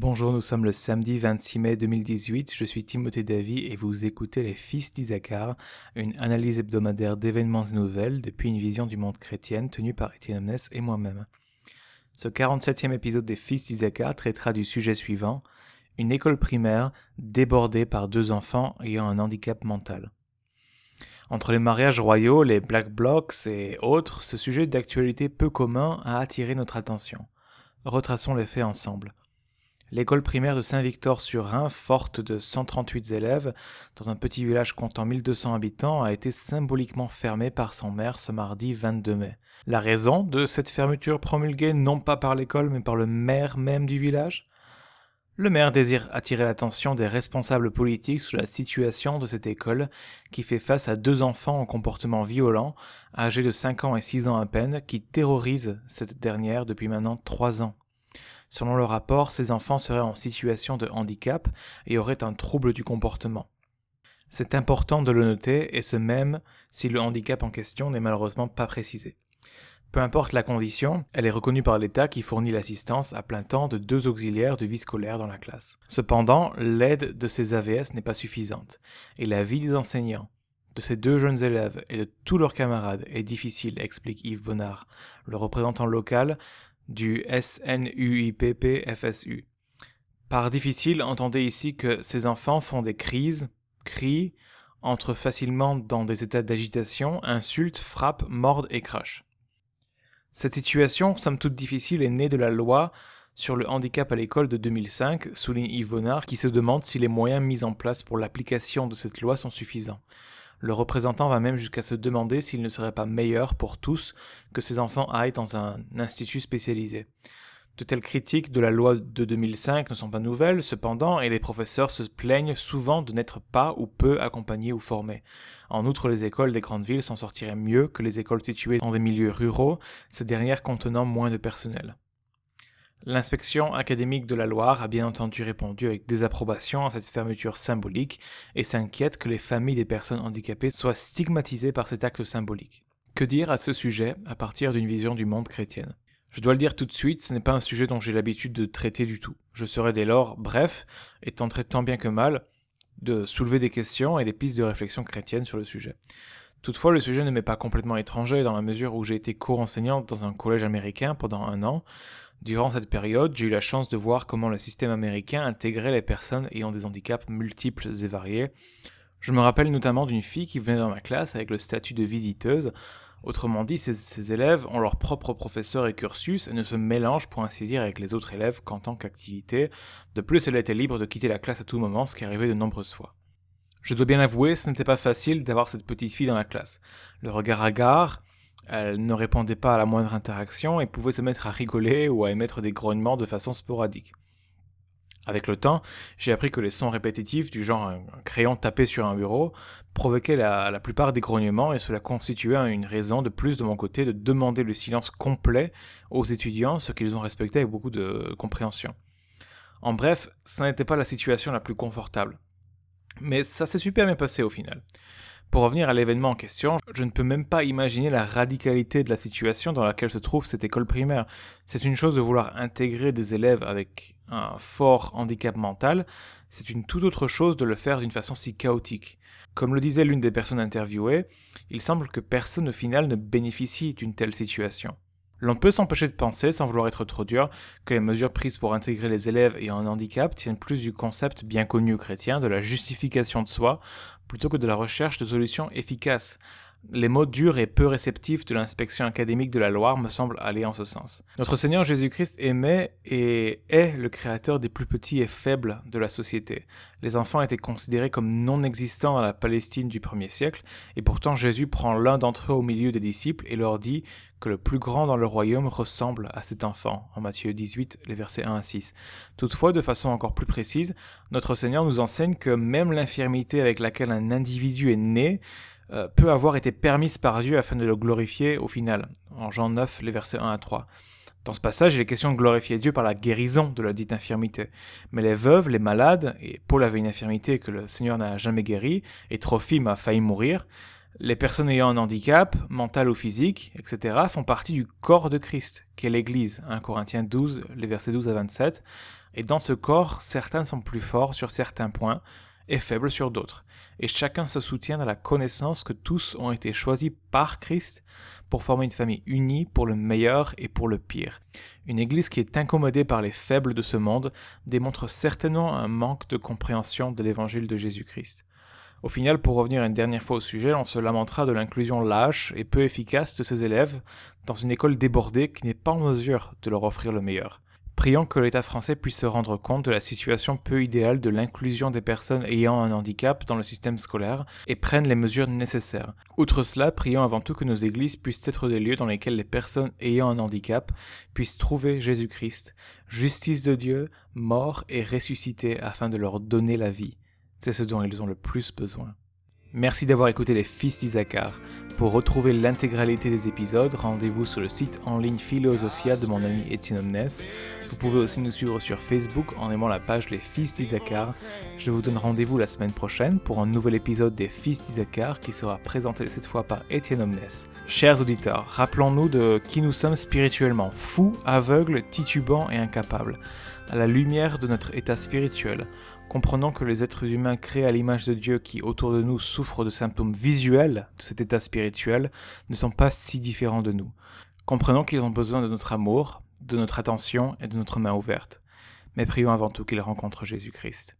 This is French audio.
bonjour, nous sommes le samedi 26 mai 2018, je suis Timothée Davy et vous écoutez Les Fils d'Isaacar, une analyse hebdomadaire d'événements et nouvelles depuis une vision du monde chrétienne tenue par Étienne Amnes et moi-même. Ce 47e épisode des Fils d'Isaacar traitera du sujet suivant, une école primaire débordée par deux enfants ayant un handicap mental. Entre les mariages royaux, les Black Blocs et autres, ce sujet d'actualité peu commun a attiré notre attention. Retraçons les faits ensemble. L'école primaire de Saint-Victor-sur-Rhin, forte de 138 élèves, dans un petit village comptant 1200 habitants, a été symboliquement fermée par son maire ce mardi 22 mai. La raison de cette fermeture promulguée non pas par l'école mais par le maire même du village? Le maire désire attirer l'attention des responsables politiques sur la situation de cette école qui fait face à deux enfants en comportement violent, âgés de 5 ans et 6 ans à peine, qui terrorisent cette dernière depuis maintenant 3 ans. Selon le rapport, ces enfants seraient en situation de handicap et auraient un trouble du comportement. C'est important de le noter, et ce même si le handicap en question n'est malheureusement pas précisé. Peu importe la condition, elle est reconnue par l'État qui fournit l'assistance à plein temps de deux auxiliaires de vie scolaire dans la classe. Cependant, l'aide de ces AVS n'est pas suffisante, et la vie des enseignants, de ces deux jeunes élèves et de tous leurs camarades est difficile, explique Yves Bonnard, le représentant local du SNUIPP-FSU. Par difficile, entendez ici que ces enfants font des crises, crient, entrent facilement dans des états d'agitation, insultent, frappent, mordent et crachent. Cette situation, somme toute difficile, est née de la loi sur le handicap à l'école de 2005, souligne Yves Bonnard, qui se demande si les moyens mis en place pour l'application de cette loi sont suffisants. Le représentant va même jusqu'à se demander s'il ne serait pas meilleur pour tous que ces enfants aillent dans un institut spécialisé. De telles critiques de la loi de 2005 ne sont pas nouvelles, cependant, et les professeurs se plaignent souvent de n'être pas ou peu accompagnés ou formés. En outre, les écoles des grandes villes s'en sortiraient mieux que les écoles situées dans des milieux ruraux, ces dernières contenant moins de personnel. L'inspection académique de la Loire a bien entendu répondu avec désapprobation à cette fermeture symbolique et s'inquiète que les familles des personnes handicapées soient stigmatisées par cet acte symbolique. Que dire à ce sujet à partir d'une vision du monde chrétienne? Je dois le dire tout de suite, ce n'est pas un sujet dont j'ai l'habitude de traiter du tout. Je serai dès lors bref et tenterai tant bien que mal de soulever des questions et des pistes de réflexion chrétienne sur le sujet. Toutefois, le sujet ne m'est pas complètement étranger dans la mesure où j'ai été co-enseignant dans un collège américain pendant un an, Durant cette période, j'ai eu la chance de voir comment le système américain intégrait les personnes ayant des handicaps multiples et variés. Je me rappelle notamment d'une fille qui venait dans ma classe avec le statut de visiteuse. Autrement dit, ces, élèves ont leur propre professeur et cursus et ne se mélangent pour ainsi dire avec les autres élèves qu'en tant qu'activité. De plus, elle était libre de quitter la classe à tout moment, ce qui arrivait de nombreuses fois. Je dois bien avouer, ce n'était pas facile d'avoir cette petite fille dans la classe. Le regard hagard, elle ne répondait pas à la moindre interaction et pouvait se mettre à rigoler ou à émettre des grognements de façon sporadique. Avec le temps, j'ai appris que les sons répétitifs, du genre un crayon tapé sur un bureau, provoquaient la, plupart des grognements et cela constituait une raison de plus de mon côté de demander le silence complet aux étudiants, ce qu'ils ont respecté avec beaucoup de compréhension. En bref, ça n'était pas la situation la plus confortable. Mais ça s'est super bien passé au final. Pour revenir à l'événement en question, je ne peux même pas imaginer la radicalité de la situation dans laquelle se trouve cette école primaire. C'est une chose de vouloir intégrer des élèves avec un fort handicap mental, c'est une toute autre chose de le faire d'une façon si chaotique. Comme le disait l'une des personnes interviewées, il semble que personne au final ne bénéficie d'une telle situation. L'on peut s'empêcher de penser, sans vouloir être trop dur, que les mesures prises pour intégrer les élèves ayant un handicap tiennent plus du concept bien connu chrétien de la justification de soi, plutôt que de la recherche de solutions efficaces. Les mots durs et peu réceptifs de l'inspection académique de la Loire me semblent aller en ce sens. Notre Seigneur Jésus-Christ aimait et est le créateur des plus petits et faibles de la société. Les enfants étaient considérés comme non existants dans la Palestine du premier siècle, et pourtant Jésus prend l'un d'entre eux au milieu des disciples et leur dit que le plus grand dans le royaume ressemble à cet enfant, en Matthieu 18, les versets 1 à 6. Toutefois, de façon encore plus précise, notre Seigneur nous enseigne que même l'infirmité avec laquelle un individu est né euh, peut avoir été permise par Dieu afin de le glorifier au final, en Jean 9, les versets 1 à 3. Dans ce passage, il est question de glorifier Dieu par la guérison de la dite infirmité. Mais les veuves, les malades, et Paul avait une infirmité que le Seigneur n'a jamais guérie, et Trophime a failli mourir, les personnes ayant un handicap, mental ou physique, etc., font partie du corps de Christ, qui est l'Église. 1 Corinthiens 12, les versets 12 à 27. Et dans ce corps, certains sont plus forts sur certains points et faibles sur d'autres. Et chacun se soutient dans la connaissance que tous ont été choisis par Christ pour former une famille unie pour le meilleur et pour le pire. Une Église qui est incommodée par les faibles de ce monde démontre certainement un manque de compréhension de l'évangile de Jésus-Christ. Au final, pour revenir une dernière fois au sujet, on se lamentera de l'inclusion lâche et peu efficace de ces élèves dans une école débordée qui n'est pas en mesure de leur offrir le meilleur. Prions que l'État français puisse se rendre compte de la situation peu idéale de l'inclusion des personnes ayant un handicap dans le système scolaire et prenne les mesures nécessaires. Outre cela, prions avant tout que nos églises puissent être des lieux dans lesquels les personnes ayant un handicap puissent trouver Jésus-Christ, justice de Dieu, mort et ressuscité afin de leur donner la vie. C'est ce dont ils ont le plus besoin. Merci d'avoir écouté les Fils d'Isaacar. Pour retrouver l'intégralité des épisodes, rendez-vous sur le site en ligne Philosophia de mon ami Étienne Omnes. Vous pouvez aussi nous suivre sur Facebook en aimant la page Les Fils d'Isaacar. Je vous donne rendez-vous la semaine prochaine pour un nouvel épisode des Fils d'Isaacar qui sera présenté cette fois par Étienne Omnes. Chers auditeurs, rappelons-nous de qui nous sommes spirituellement, fous, aveugles, titubants et incapables, à la lumière de notre état spirituel comprenant que les êtres humains créés à l'image de Dieu qui autour de nous souffrent de symptômes visuels de cet état spirituel ne sont pas si différents de nous. Comprenons qu'ils ont besoin de notre amour, de notre attention et de notre main ouverte. Mais prions avant tout qu'ils rencontrent Jésus-Christ.